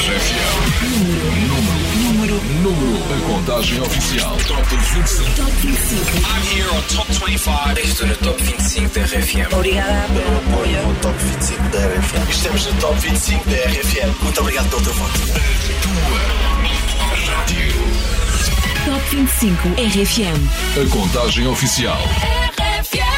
RFM. Número, número. A contagem oficial. Top 25. Top 25. I'm here on Top 25. Estou no Top 25 da RFM. Obrigada pelo apoio. Top 25 da RFM. Estamos no Top 25 da RFM. Muito obrigado pelo. Tua rádio. Top 25 RFM. A contagem oficial.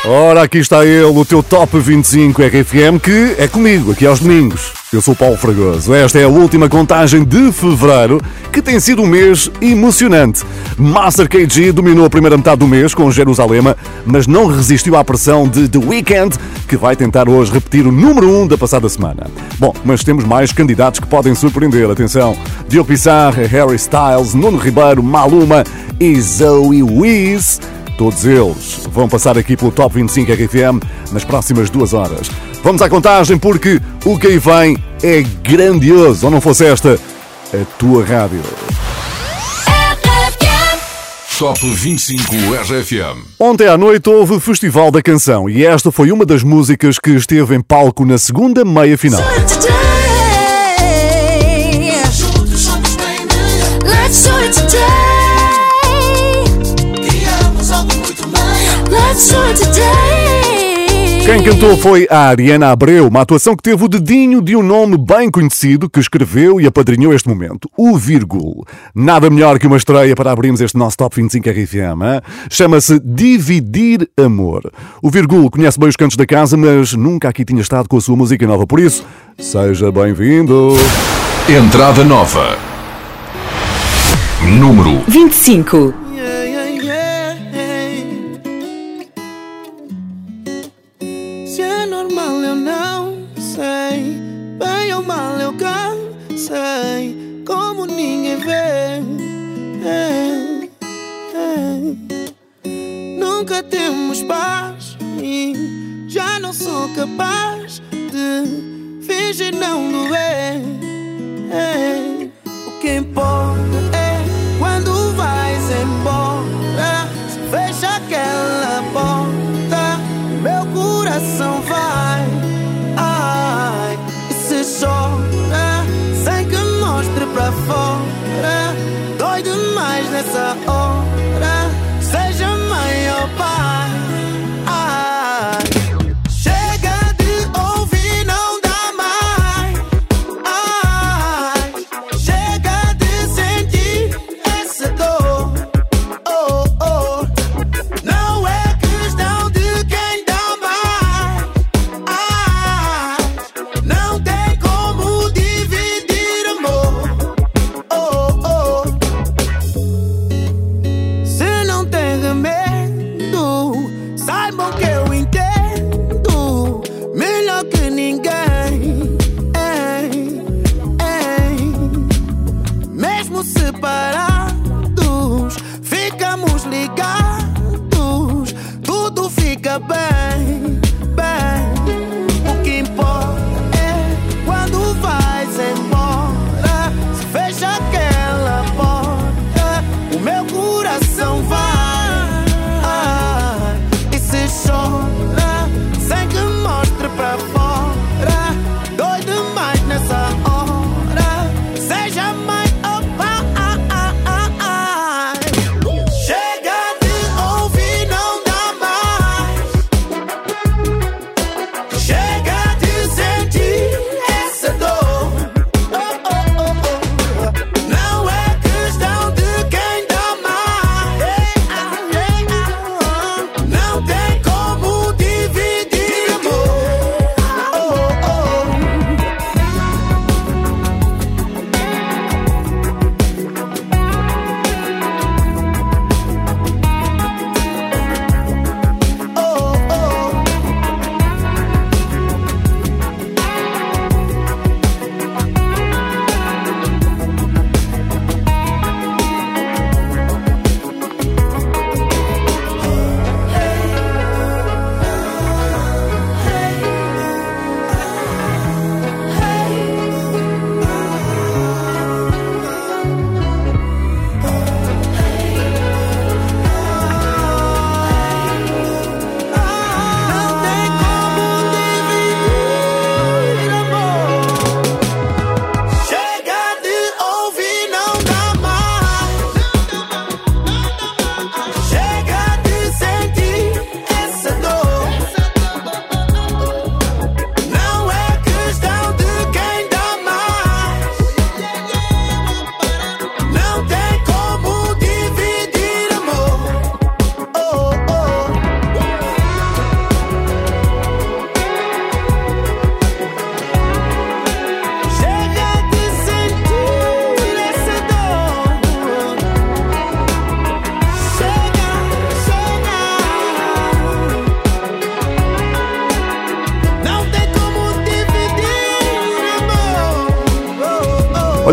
Ora, aqui está ele, o teu Top 25 RFM, que é comigo, aqui aos domingos. Eu sou Paulo Fragoso. Esta é a última contagem de fevereiro, que tem sido um mês emocionante. Master KG dominou a primeira metade do mês com Jerusalema, mas não resistiu à pressão de The Weeknd, que vai tentar hoje repetir o número 1 da passada semana. Bom, mas temos mais candidatos que podem surpreender. Atenção, Diogo Pissarra, Harry Styles, Nuno Ribeiro, Maluma e Zoe Wiz. Todos eles vão passar aqui pelo Top 25 RFM nas próximas duas horas. Vamos à contagem porque o que aí vem é grandioso, ou não fosse esta a tua rádio. Top 25 RFM. Ontem à noite houve o Festival da Canção e esta foi uma das músicas que esteve em palco na segunda meia final. Let's Quem cantou foi a Ariana Abreu, uma atuação que teve o dedinho de um nome bem conhecido que escreveu e apadrinhou este momento, o Virgul. Nada melhor que uma estreia para abrirmos este nosso Top 25 RFM. Chama-se Dividir Amor. O Virgul conhece bem os cantos da casa, mas nunca aqui tinha estado com a sua música nova, por isso, seja bem-vindo. Entrada nova. Número 25.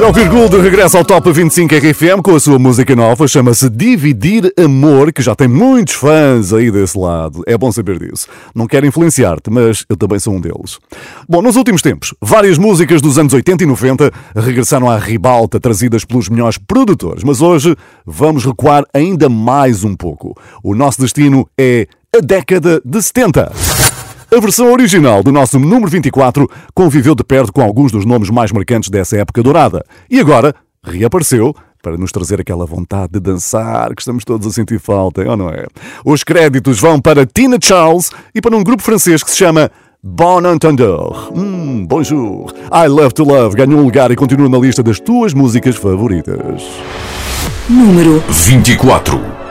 O Virgul de regresso ao Top 25 RFM com a sua música nova, chama-se Dividir Amor, que já tem muitos fãs aí desse lado. É bom saber disso. Não quero influenciar-te, mas eu também sou um deles. Bom, nos últimos tempos, várias músicas dos anos 80 e 90 regressaram à ribalta, trazidas pelos melhores produtores, mas hoje vamos recuar ainda mais um pouco. O nosso destino é a década de 70. A versão original do nosso número 24 conviveu de perto com alguns dos nomes mais marcantes dessa época dourada. E agora reapareceu para nos trazer aquela vontade de dançar que estamos todos a sentir falta, ou não é? Os créditos vão para Tina Charles e para um grupo francês que se chama Bon Entendeur. Hum, bonjour. I Love to Love ganhou um lugar e continua na lista das tuas músicas favoritas. Número 24.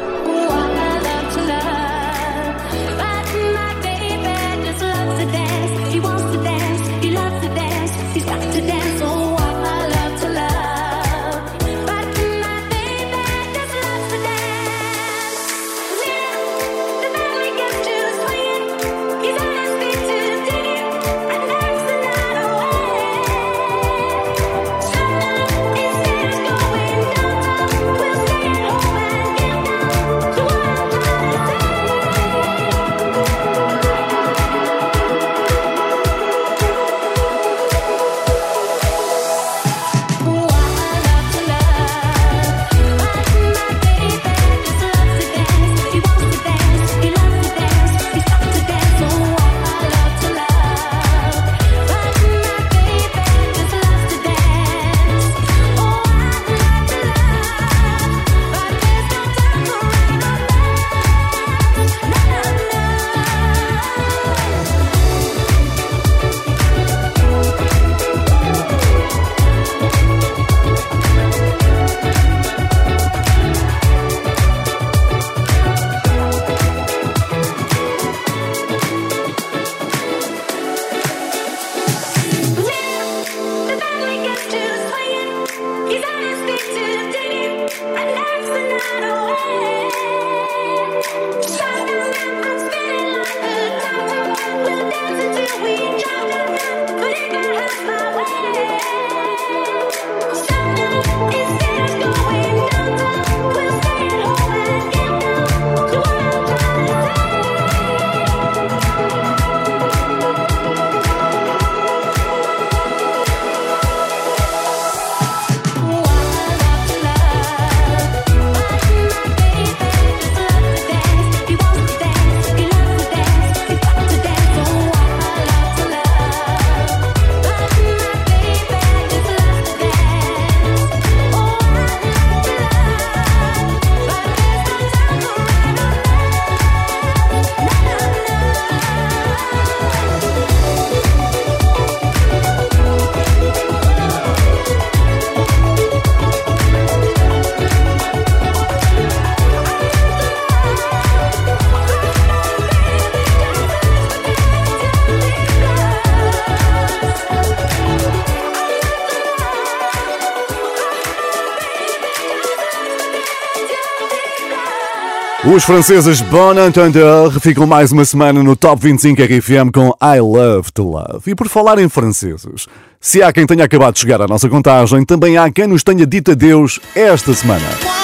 Os franceses Bon Entendeur ficam mais uma semana no Top 25 RFM com I Love to Love. E por falar em franceses, se há quem tenha acabado de chegar à nossa contagem, também há quem nos tenha dito adeus esta semana.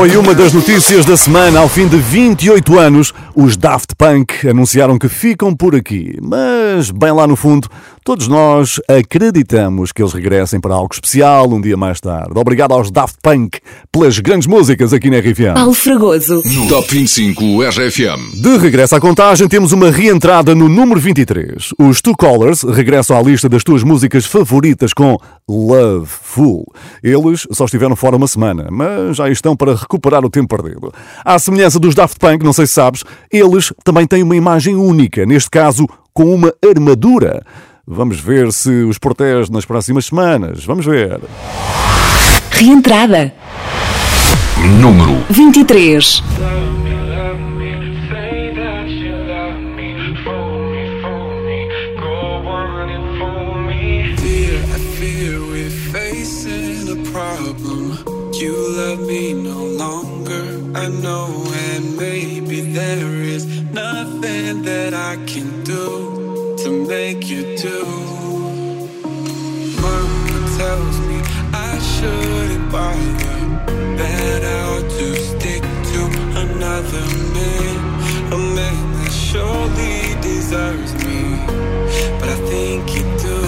Foi uma das notícias da semana. Ao fim de 28 anos, os Daft Punk anunciaram que ficam por aqui. Mas, bem lá no fundo, Todos nós acreditamos que eles regressem para algo especial um dia mais tarde. Obrigado aos Daft Punk pelas grandes músicas aqui na RFM. Paulo Fragoso. No Top 25 RFM. De regresso à contagem, temos uma reentrada no número 23. Os Two Colors regressam à lista das tuas músicas favoritas com Love Full. Eles só estiveram fora uma semana, mas já estão para recuperar o tempo perdido. À semelhança dos Daft Punk, não sei se sabes, eles também têm uma imagem única, neste caso com uma armadura. Vamos ver se os protege nas próximas semanas. Vamos ver. Reentrada. Número 23. Dear, I fear we're facing a problem. You love me no longer. I know, and maybe there is nothing that I can do to make you do. Mama tells me I shouldn't bother. That I ought to stick to another man, a man that surely deserves me. But I think you do.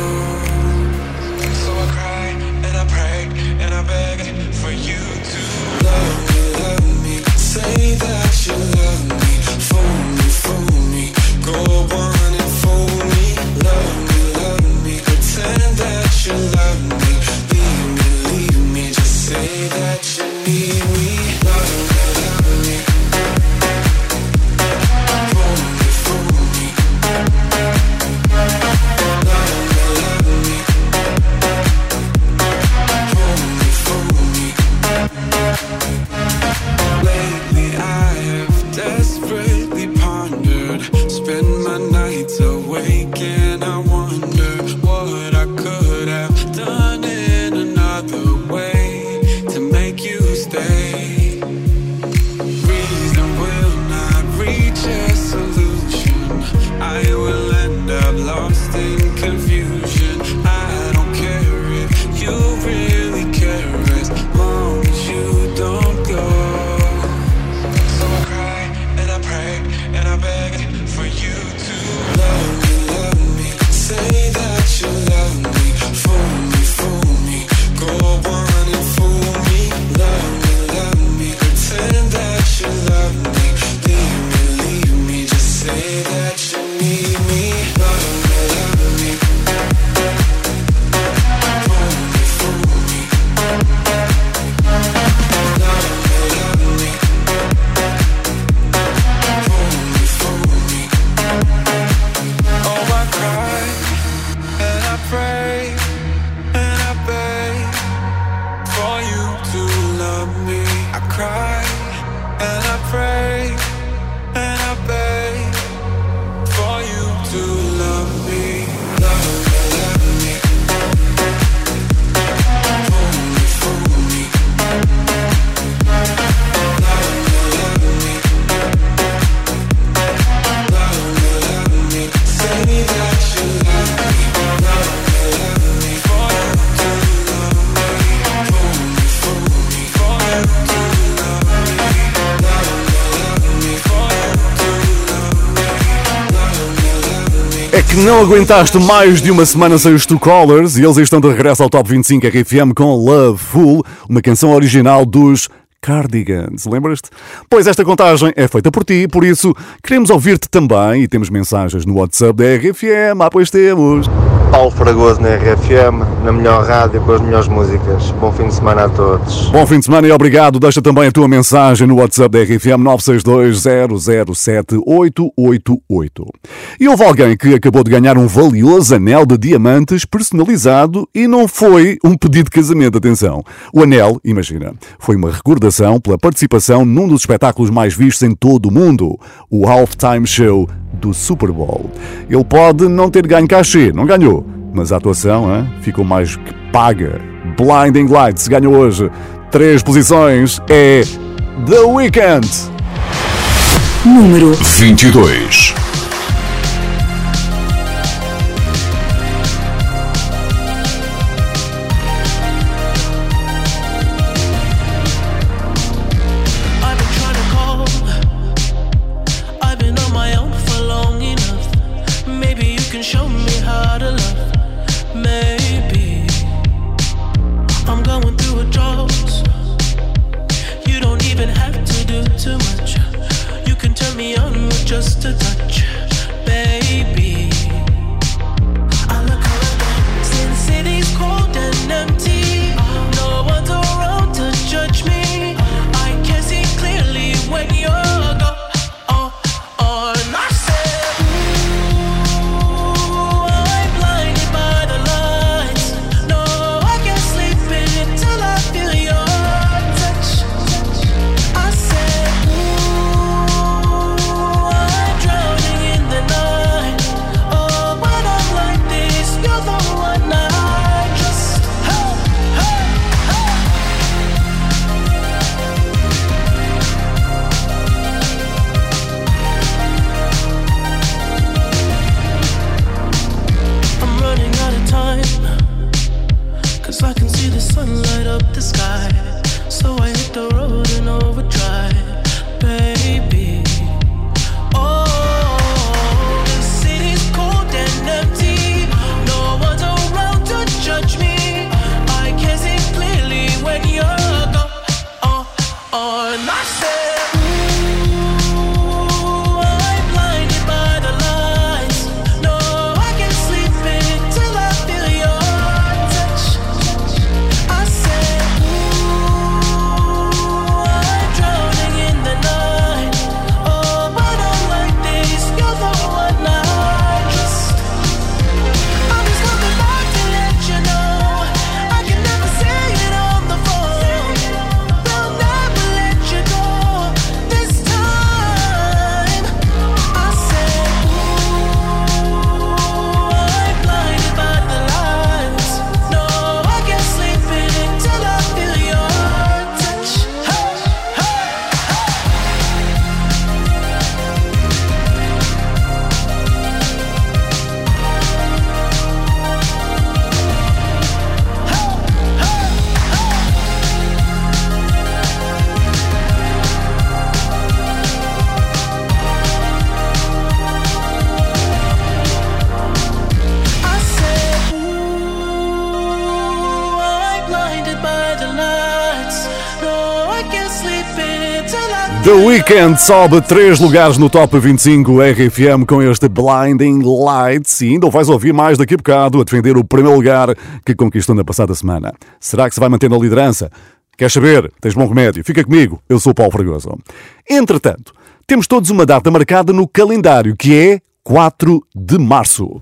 So I cry and I pray and I beg for you to love me, love me. Say that Go on que não aguentaste mais de uma semana sem os Two Callers e eles estão de regresso ao Top 25 RFM com Love Full, uma canção original dos Cardigans, lembras-te? Pois esta contagem é feita por ti, por isso queremos ouvir-te também e temos mensagens no WhatsApp da RFM. Ah, pois temos. Paulo Fragoso na RFM, na melhor rádio com as melhores músicas. Bom fim de semana a todos. Bom fim de semana e obrigado. Deixa também a tua mensagem no WhatsApp da RFM 962-007-888. E houve alguém que acabou de ganhar um valioso anel de diamantes personalizado e não foi um pedido de casamento, atenção. O anel, imagina, foi uma recordação pela participação num dos espetáculos mais vistos em todo o mundo, o Halftime Show do Super Bowl. Ele pode não ter ganho cachê, não ganhou, mas a atuação hein, ficou mais que paga. Blinding Lights ganhou hoje três posições. É The Weeknd. Número 22. The Weeknd sobe três lugares no Top 25 RFM com este Blinding Lights e ainda o vais ouvir mais daqui a bocado a defender o primeiro lugar que conquistou na passada semana. Será que se vai manter na liderança? Queres saber? Tens bom remédio. Fica comigo. Eu sou o Paulo Fragoso. Entretanto, temos todos uma data marcada no calendário que é 4 de março.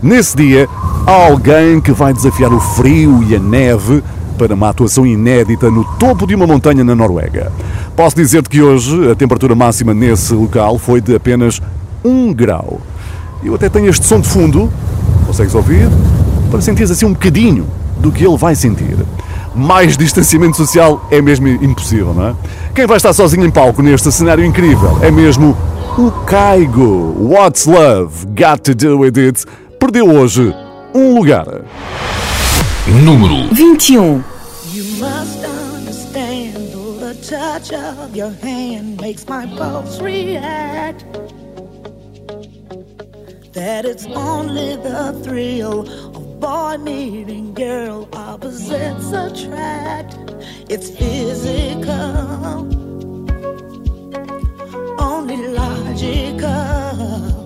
Nesse dia, há alguém que vai desafiar o frio e a neve para uma atuação inédita no topo de uma montanha na Noruega. Posso dizer-te que hoje a temperatura máxima nesse local foi de apenas 1 grau. Eu até tenho este som de fundo, consegues ouvir? Para sentires assim um bocadinho do que ele vai sentir. Mais distanciamento social é mesmo impossível, não é? Quem vai estar sozinho em palco neste cenário incrível é mesmo o Caigo. What's Love Got to Do With It perdeu hoje um lugar. Número 21. Um. You must understand, though the touch of your hand makes my pulse react. That it's only the thrill of boy meeting girl, opposites attract. It's physical, only logical.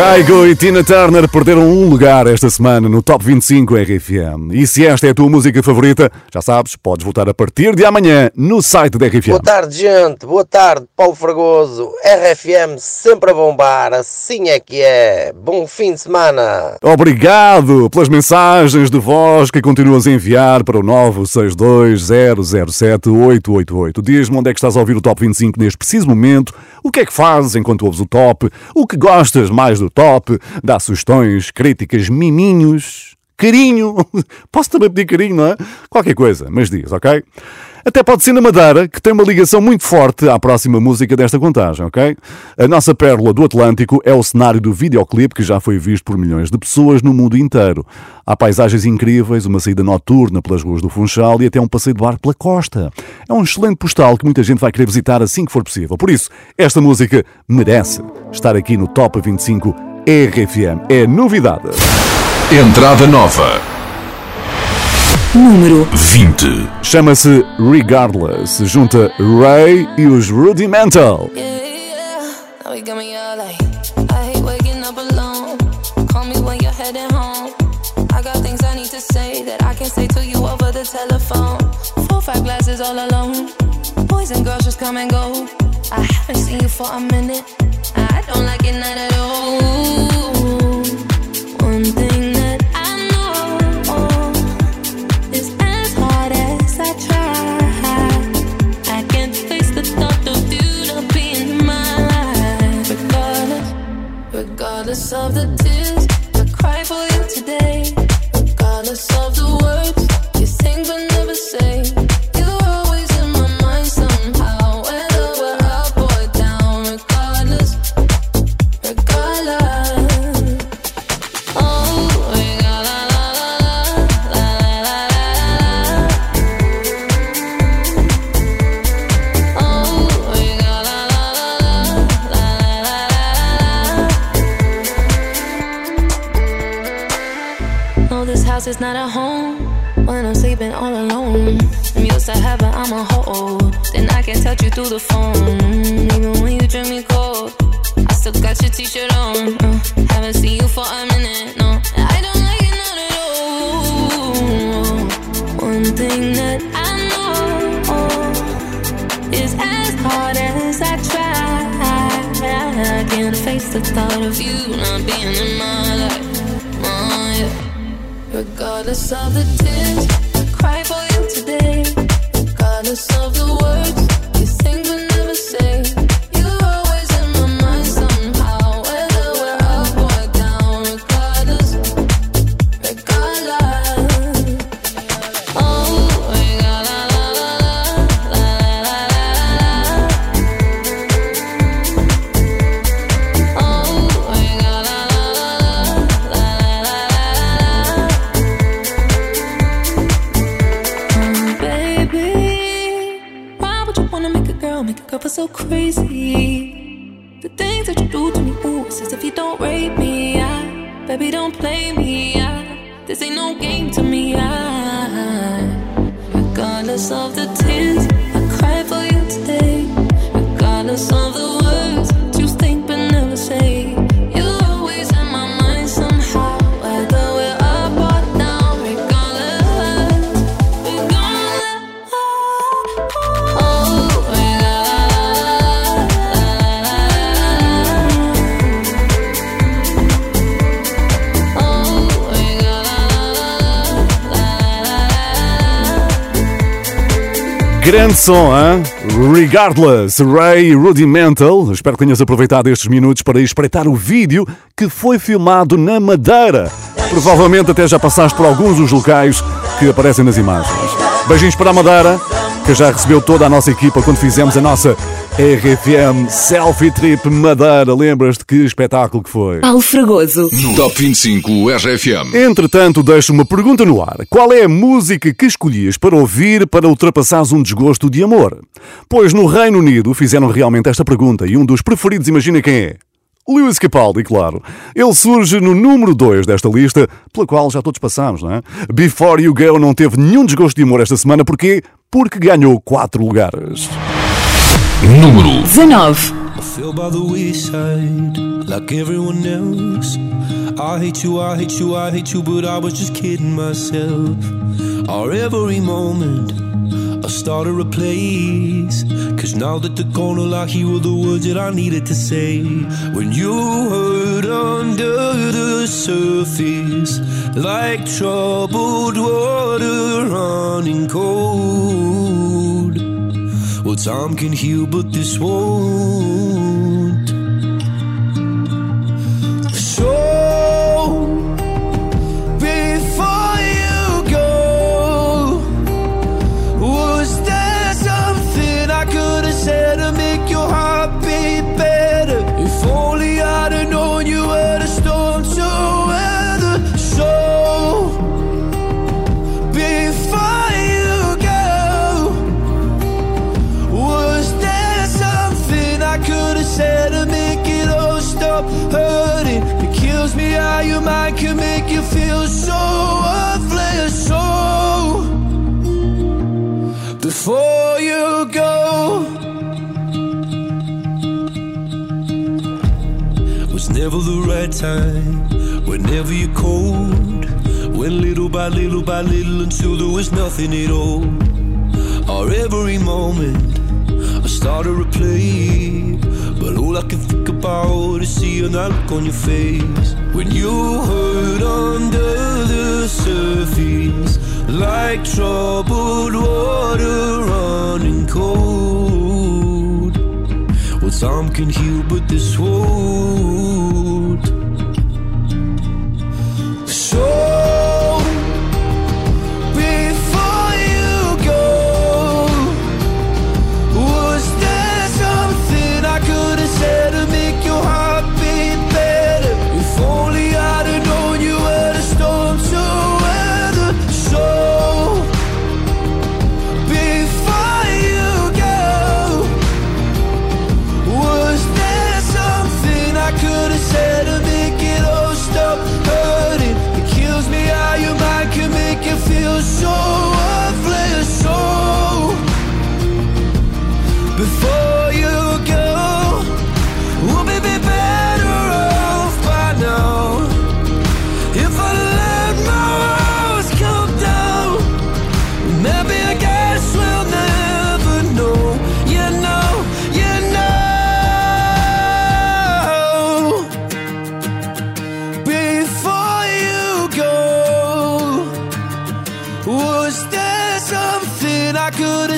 Caigo e Tina Turner perderam um lugar esta semana no Top 25 RFM. E se esta é a tua música favorita, já sabes, podes votar a partir de amanhã no site da RFM. Boa tarde, gente. Boa tarde, Paulo Fragoso. RFM sempre a bombar. Assim é que é. Bom fim de semana. Obrigado pelas mensagens de voz que continuas a enviar para o 962007888. Diz-me onde é que estás a ouvir o Top 25 neste preciso momento, o que é que fazes enquanto ouves o Top, o que gostas mais do Top, dá sugestões, críticas, miminhos, carinho. Posso também pedir carinho, não é? Qualquer coisa, mas diz, ok? Até pode ser na Madeira, que tem uma ligação muito forte à próxima música desta contagem, ok? A nossa pérola do Atlântico é o cenário do videoclipe que já foi visto por milhões de pessoas no mundo inteiro. Há paisagens incríveis, uma saída noturna pelas ruas do Funchal e até um passeio de barco pela costa. É um excelente postal que muita gente vai querer visitar assim que for possível. Por isso, esta música merece estar aqui no Top 25 RFM. É novidade. Entrada nova. Número 20. Chama-se Regardless. Junta Ray e os Rudimental. Now we got me all like, I hate waking up alone. Call me when you're heading home. I got things I need to say that I can't say to you over the telephone. Four, five glasses all alone. Boys and girls just come and go. I haven't seen you for a minute. I don't like it not at all. One thing of the tears Used to heaven, I'm a hold. Then I can touch you through the phone. Even when you drink me cold, I still got your t shirt on. Uh, haven't seen you for a minute, no. I don't like it, not at all. One thing that I know is as hard as I try, I can't face the thought of you not being in my life. Oh, yeah. Regardless of the tears I cry for you of the words Grande som, hein? Regardless, Ray Rudimental. Espero que tenhas aproveitado estes minutos para espreitar o vídeo que foi filmado na Madeira. Provavelmente até já passaste por alguns dos locais que aparecem nas imagens. Beijinhos para a Madeira, que já recebeu toda a nossa equipa quando fizemos a nossa RFM Selfie Trip Madeira. Lembras-te que espetáculo que foi? Paulo Fragoso. No Top 25 RFM. Entretanto, deixo uma pergunta no ar. Qual é a música que escolhias para ouvir para ultrapassares um desgosto de amor? Pois no Reino Unido fizeram realmente esta pergunta e um dos preferidos, imagina quem é? Lewis Capaldi, claro. Ele surge no número 2 desta lista, pela qual já todos passamos, não é? Before You Go não teve nenhum desgosto de amor esta semana, porquê? Porque ganhou 4 lugares. Número 19. I fell by the wayside like everyone else. I hate you, I hate you, I hate you, but I was just kidding myself. Our every moment, I started a place. Cause now that the corner lock, here were the words that I needed to say. When you hurt under the surface, like troubled water running cold. Time can heal, but this won't. So, It kills me how your mind can make you feel so worthless. So before you go, was never the right time. Whenever you're cold, went little by little by little until there was nothing at all. Our every moment I started to play But all I can think about is seeing that look on your face When you hurt under the surface Like troubled water running cold. Well, time can heal, but this won't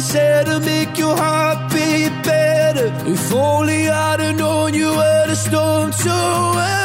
Could have to make your heart beat better? If only I'd have known you were the storm to.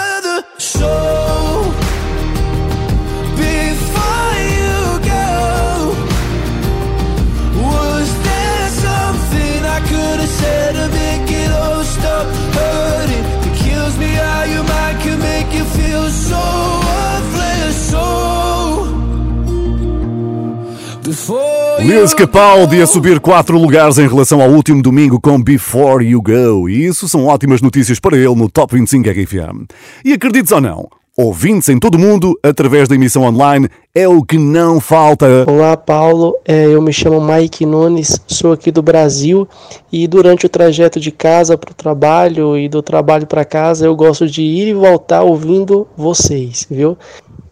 Liz Capaldi a subir 4 lugares em relação ao último domingo com Before You Go. E isso são ótimas notícias para ele no Top 25 RFM. E acredites ou não, ouvintes em todo o mundo através da emissão online é o que não falta. Olá, Paulo. É, eu me chamo Mike Nunes, sou aqui do Brasil e durante o trajeto de casa para o trabalho e do trabalho para casa eu gosto de ir e voltar ouvindo vocês, viu?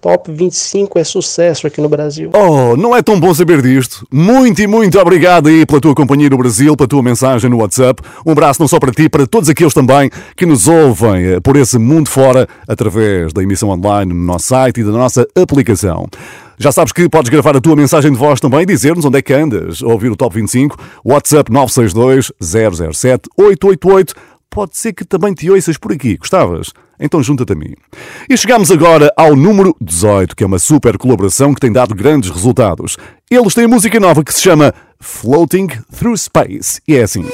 Top 25 é sucesso aqui no Brasil. Oh, não é tão bom saber disto. Muito e muito obrigado aí pela tua companhia no Brasil, pela tua mensagem no WhatsApp. Um abraço não só para ti, para todos aqueles também que nos ouvem eh, por esse mundo fora através da emissão online no nosso site e da nossa aplicação. Já sabes que podes gravar a tua mensagem de voz também e dizer-nos onde é que andas a ouvir o Top 25, WhatsApp 962 007 888. Pode ser que também te ouças por aqui, gostavas? Então junta-te a mim. E chegamos agora ao número 18, que é uma super colaboração que tem dado grandes resultados. Eles têm música nova que se chama Floating Through Space. E é assim.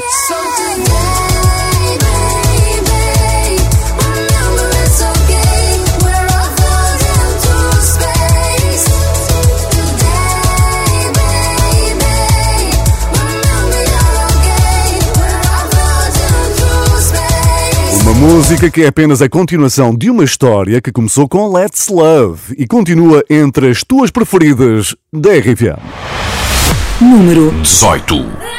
Música que é apenas a continuação de uma história que começou com Let's Love e continua entre as tuas preferidas da RFM. Número 18.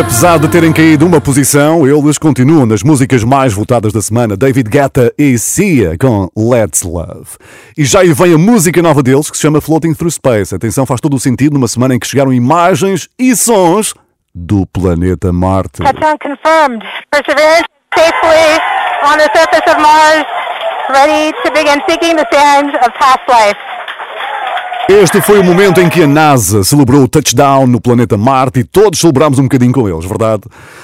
Apesar de terem caído uma posição, eles continuam nas músicas mais votadas da semana. David Guetta e Sia com Let's Love. E já aí vem a música nova deles que se chama Floating Through Space. Atenção, faz todo o sentido numa semana em que chegaram imagens e sons do planeta Marte. Touchdown confirmed. Perseverance safely on the surface of Mars, ready to begin seeking the sands of past life. Este foi o momento em que a NASA celebrou o touchdown no planeta Marte e todos celebramos um bocadinho com eles, verdade?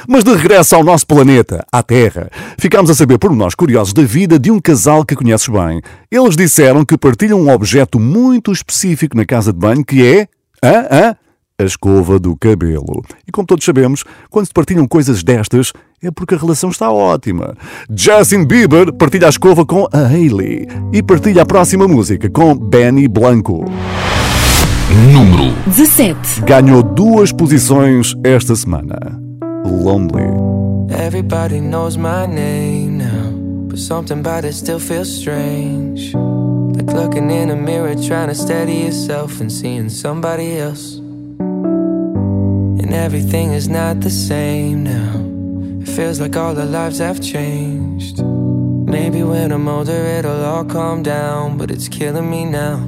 Mas de regresso ao nosso planeta, à Terra, ficámos a saber por nós curiosos da vida de um casal que conheces bem. Eles disseram que partilham um objeto muito específico na casa de banho que é. Hã? Hã? A escova do cabelo. E como todos sabemos, quando se partilham coisas destas, é porque a relação está ótima. Justin Bieber partilha a escova com a Hailey e partilha a próxima música com Benny Blanco. Número 17. Ganhou duas posições esta semana. Lonely. Everybody knows my name now, but something about it still feels strange. Like looking in a mirror, trying to steady yourself and seeing somebody else. And everything is not the same now. It feels like all our lives have changed. Maybe when I'm older, it'll all calm down, but it's killing me now.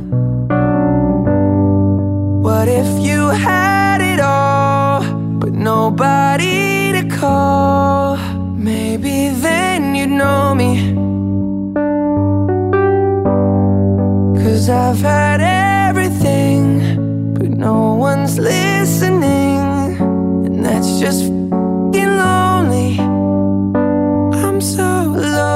What if you had it all, but nobody to call? Maybe then you'd know me. Cause I've had everything, but no one's listening. That's just fing lonely. I'm so lonely.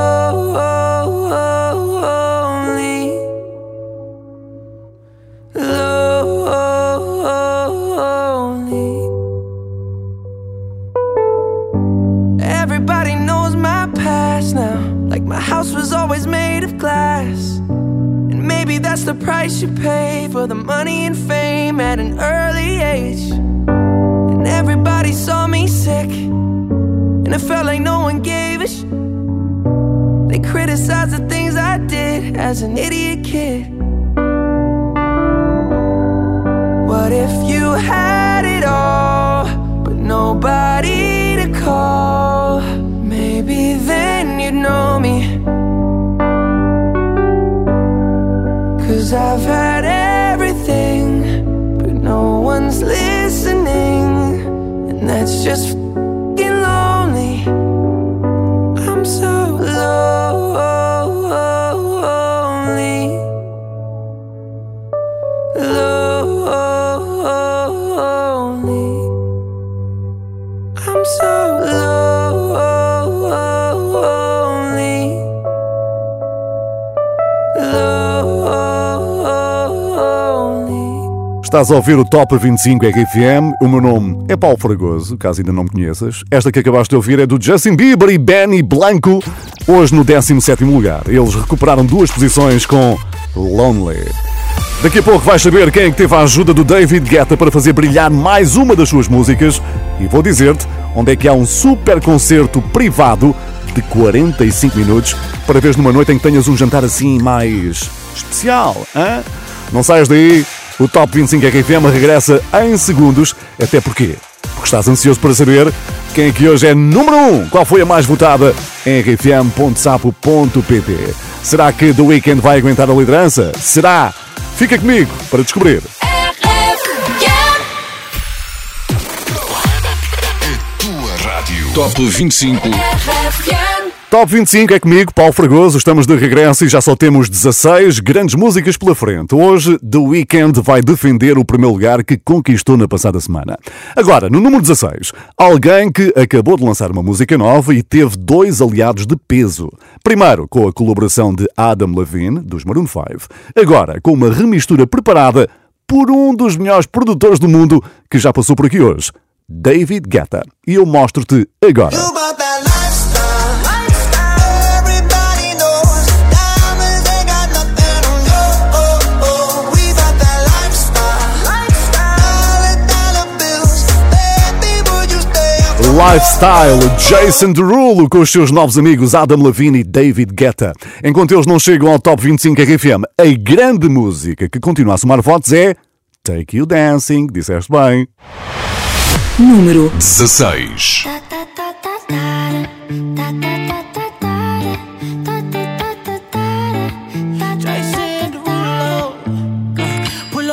Lonely. Everybody knows my past now. Like my house was always made of glass. And maybe that's the price you pay for the money and fame at an early age. And everybody saw me sick. And it felt like no one gave a sh. They criticized the things I did as an idiot kid. What if you had it all, but nobody to call? Maybe then you'd know me. Cause I've had And that's just Estás a ouvir o Top 25 RFM. O meu nome é Paulo Fragoso, caso ainda não me conheças. Esta que acabaste de ouvir é do Justin Bieber e Benny Blanco, hoje no 17 lugar. Eles recuperaram duas posições com Lonely. Daqui a pouco vais saber quem é que teve a ajuda do David Guetta para fazer brilhar mais uma das suas músicas e vou dizer-te onde é que há um super concerto privado de 45 minutos para veres numa noite em que tenhas um jantar assim mais especial. Hã? Não saias daí, o Top 25 RFM regressa em segundos, até porque porque estás ansioso para saber quem é que hoje é número 1, um, qual foi a mais votada em rfm.sapo.pt. Será que The Weeknd vai aguentar a liderança? Será? Fica comigo para descobrir. Top 25. Top 25 é comigo, Paulo Fragoso. Estamos de regresso e já só temos 16 grandes músicas pela frente. Hoje, The Weeknd vai defender o primeiro lugar que conquistou na passada semana. Agora, no número 16, alguém que acabou de lançar uma música nova e teve dois aliados de peso. Primeiro, com a colaboração de Adam Levine, dos Maroon 5. Agora, com uma remistura preparada por um dos melhores produtores do mundo que já passou por aqui hoje, David Guetta. E eu mostro-te agora. Lifestyle, Jason Derulo com os seus novos amigos Adam Levine e David Guetta. Enquanto eles não chegam ao Top 25 RFM, a grande música que continua a somar votos é Take You Dancing, disseste bem. número 16.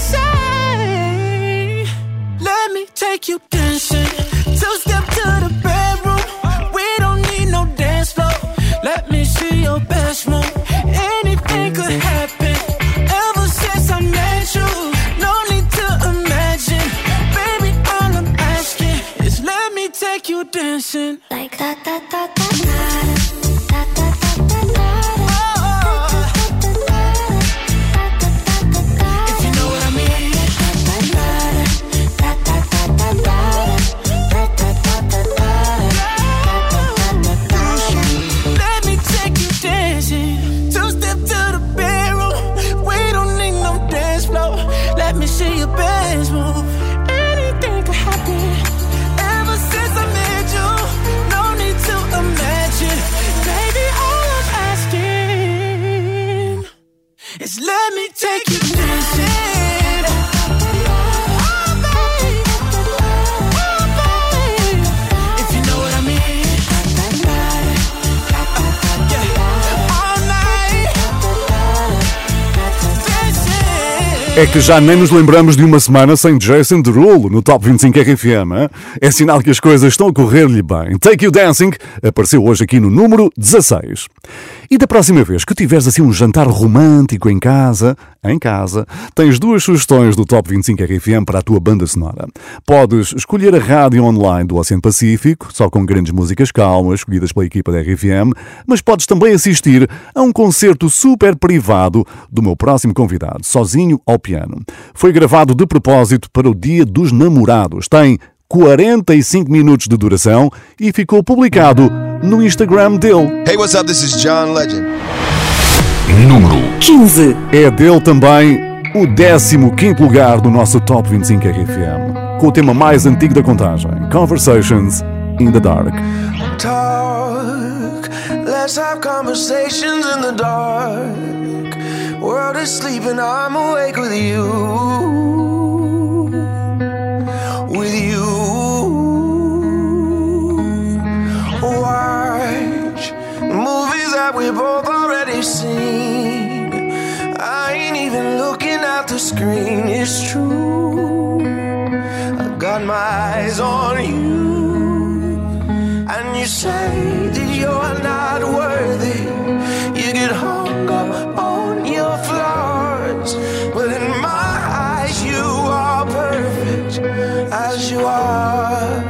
say, Let me take you dancing. É que já nem nos lembramos de uma semana sem Jason Derulo no Top 25 RFM. É sinal que as coisas estão a correr-lhe bem. Take You Dancing apareceu hoje aqui no número 16. E da próxima vez que tiveres assim um jantar romântico em casa, em casa, tens duas sugestões do Top 25 RFM para a tua banda sonora. Podes escolher a rádio online do Oceano Pacífico, só com grandes músicas calmas, escolhidas pela equipa da RFM, mas podes também assistir a um concerto super privado do meu próximo convidado, sozinho ao piano. Foi gravado de propósito para o Dia dos Namorados. Tem 45 minutos de duração e ficou publicado no Instagram dele. Hey, what's up? This is John Legend. Número 15. É dele também o 15 lugar do nosso Top 25 RFM, com o tema mais antigo da contagem, Conversations in the Dark. talk. Let's have conversations in the dark. World is sleeping, I'm awake with you. That we both already seen. I ain't even looking at the screen, it's true. I got my eyes on you. And you say that you're not worthy. You get hung up on your flaws. But in my eyes, you are perfect as you are.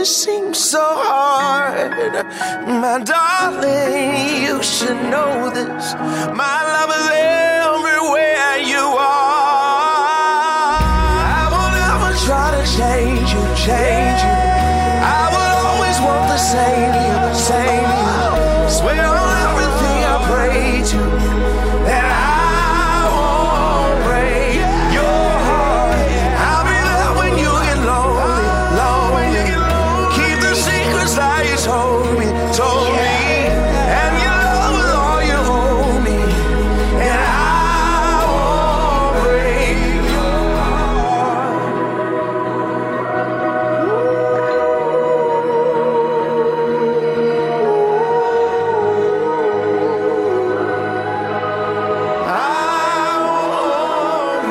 it seems so hard. My darling, you should know this. My love is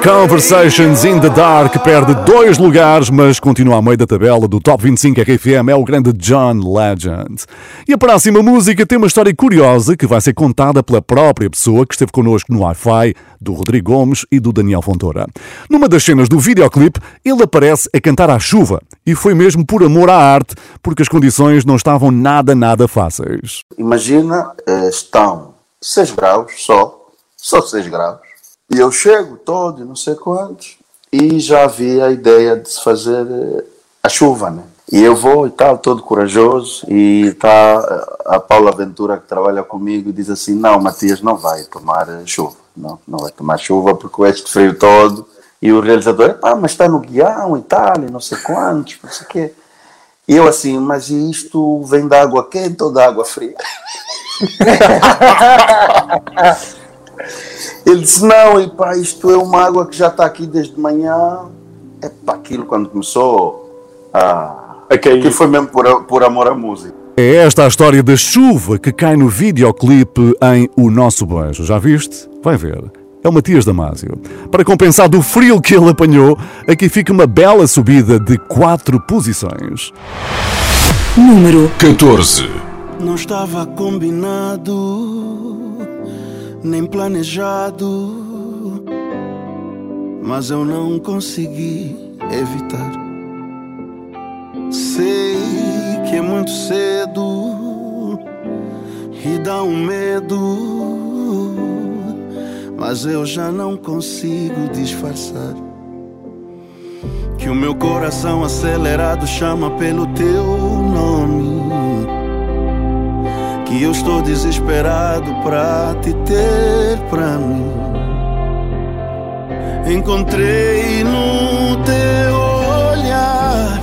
Conversations in the Dark perde dois lugares, mas continua ao meio da tabela do Top 25 RFM. É o grande John Legend. E a próxima música tem uma história curiosa que vai ser contada pela própria pessoa que esteve connosco no Wi-Fi, do Rodrigo Gomes e do Daniel Fontoura. Numa das cenas do videoclipe, ele aparece a cantar à chuva. E foi mesmo por amor à arte, porque as condições não estavam nada, nada fáceis. Imagina, eh, estão 6 graus só, só 6 graus, e eu chego todo, não sei quantos, e já havia a ideia de se fazer eh, a chuva, né? E eu vou e tal, todo corajoso, e está a Paula Ventura que trabalha comigo e diz assim: Não, Matias, não vai tomar eh, chuva, não, não vai tomar chuva porque com este frio todo. E o realizador, ah, mas está no guião e tal, e não sei quantos, não sei o quê. E eu assim, mas isto vem da água quente ou da água fria? Ele disse, não, e pá, isto é uma água que já está aqui desde manhã. É pá, aquilo quando começou a... Que foi mesmo por, por amor à música. É esta a história da chuva que cai no videoclipe em O Nosso Beijo. Já viste? Vai ver. É o Matias Damasio. Para compensar do frio que ele apanhou, aqui fica uma bela subida de quatro posições. Número 14. Não estava combinado, nem planejado, mas eu não consegui evitar. Sei que é muito cedo e dá um medo, mas eu já não consigo disfarçar. Que o meu coração acelerado chama pelo teu nome. Que eu estou desesperado pra te ter pra mim. Encontrei no teu olhar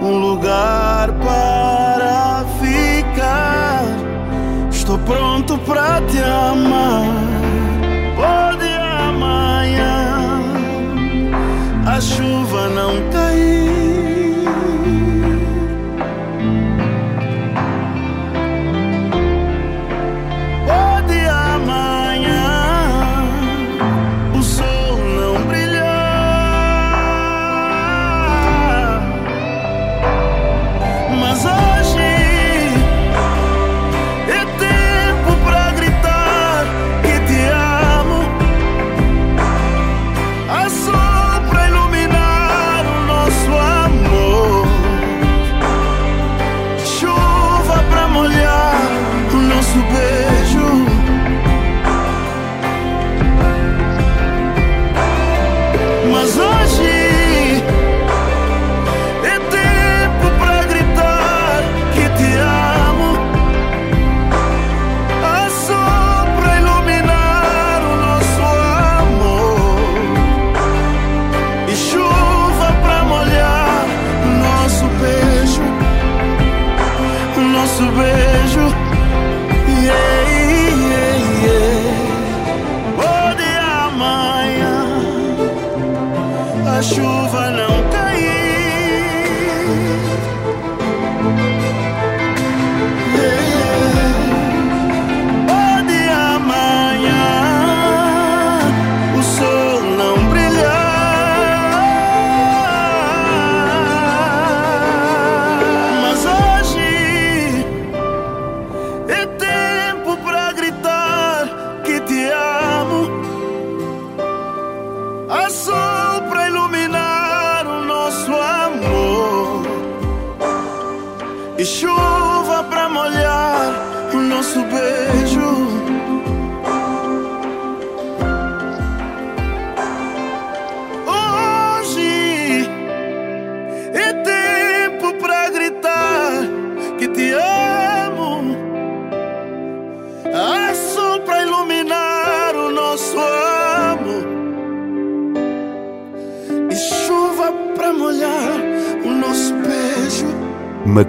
um lugar para ficar. Estou pronto pra te amar. Pode amanhã a chuva não cair.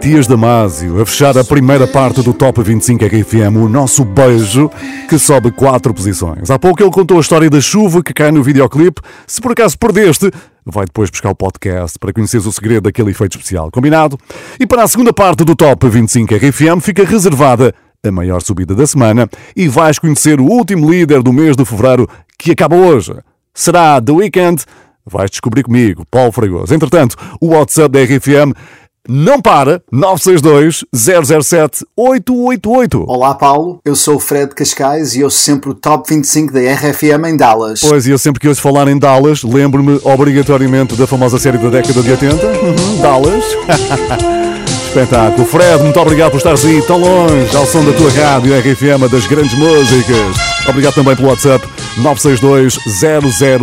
Matias Damasio a fechar a primeira parte do Top 25 RFM, o nosso beijo, que sobe quatro posições. Há pouco ele contou a história da chuva que cai no videoclipe. Se por acaso perdeste, vai depois buscar o podcast para conheceres o segredo daquele efeito especial. Combinado? E para a segunda parte do Top 25 RFM fica reservada a maior subida da semana e vais conhecer o último líder do mês de fevereiro que acaba hoje. Será The Weekend? Vais descobrir comigo, Paulo Fragoso. Entretanto, o WhatsApp da RFM não para, 962 007 888. Olá Paulo, eu sou o Fred Cascais e eu sempre o Top 25 da RFM em Dallas. Pois, e eu sempre que ouço falar em Dallas, lembro-me obrigatoriamente da famosa série da década de 80, uhum, Dallas. Espetáculo. Fred, muito obrigado por estares aí tão longe, ao som da tua rádio RFM das grandes músicas. Obrigado também pelo WhatsApp 962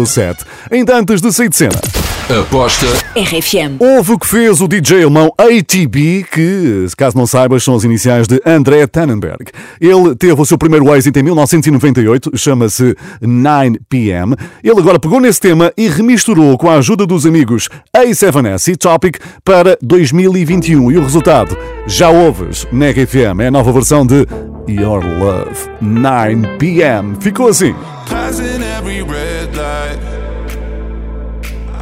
007. Ainda antes de sair de cena. Aposta RFM. Houve o que fez o DJ alemão ATB, que, se caso não saibas, são as iniciais de André Tannenberg. Ele teve o seu primeiro êxito em 1998, chama-se 9pm. Ele agora pegou nesse tema e remisturou com a ajuda dos amigos A7S e Topic para 2021. E o resultado, já ouves na RFM, é a nova versão de Your Love 9pm. Ficou assim. Passing every red light.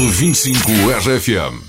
25 RFM.